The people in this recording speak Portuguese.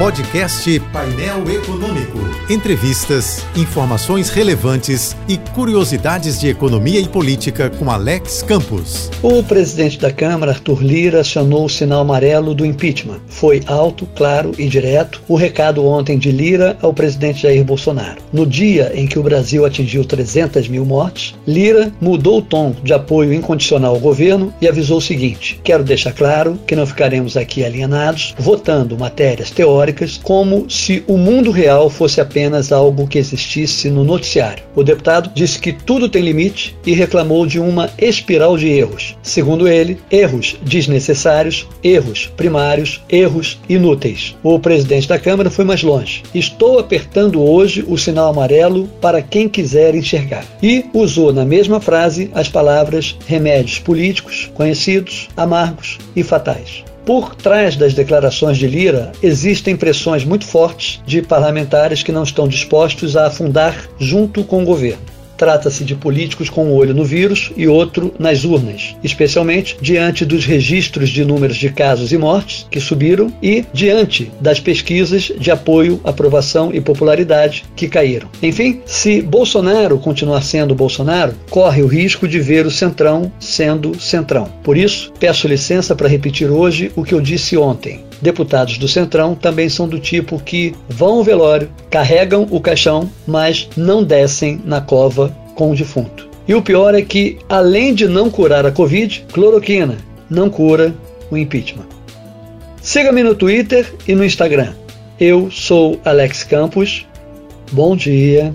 Podcast Painel Econômico. Entrevistas, informações relevantes e curiosidades de economia e política com Alex Campos. O presidente da Câmara, Arthur Lira, acionou o sinal amarelo do impeachment. Foi alto, claro e direto o recado ontem de Lira ao presidente Jair Bolsonaro. No dia em que o Brasil atingiu 300 mil mortes, Lira mudou o tom de apoio incondicional ao governo e avisou o seguinte: quero deixar claro que não ficaremos aqui alienados votando matérias teóricas como se o mundo real fosse apenas algo que existisse no noticiário. O deputado disse que tudo tem limite e reclamou de uma espiral de erros. Segundo ele, erros desnecessários, erros primários, erros inúteis. O presidente da Câmara foi mais longe. Estou apertando hoje o sinal amarelo para quem quiser enxergar. E usou na mesma frase as palavras remédios políticos, conhecidos, amargos e fatais. Por trás das declarações de Lira existem pressões muito fortes de parlamentares que não estão dispostos a afundar junto com o governo. Trata-se de políticos com um olho no vírus e outro nas urnas, especialmente diante dos registros de números de casos e mortes que subiram e diante das pesquisas de apoio, aprovação e popularidade que caíram. Enfim, se Bolsonaro continuar sendo Bolsonaro, corre o risco de ver o Centrão sendo Centrão. Por isso, peço licença para repetir hoje o que eu disse ontem. Deputados do Centrão também são do tipo que vão ao velório, carregam o caixão, mas não descem na cova com o defunto. E o pior é que, além de não curar a Covid, cloroquina não cura o impeachment. Siga-me no Twitter e no Instagram. Eu sou Alex Campos. Bom dia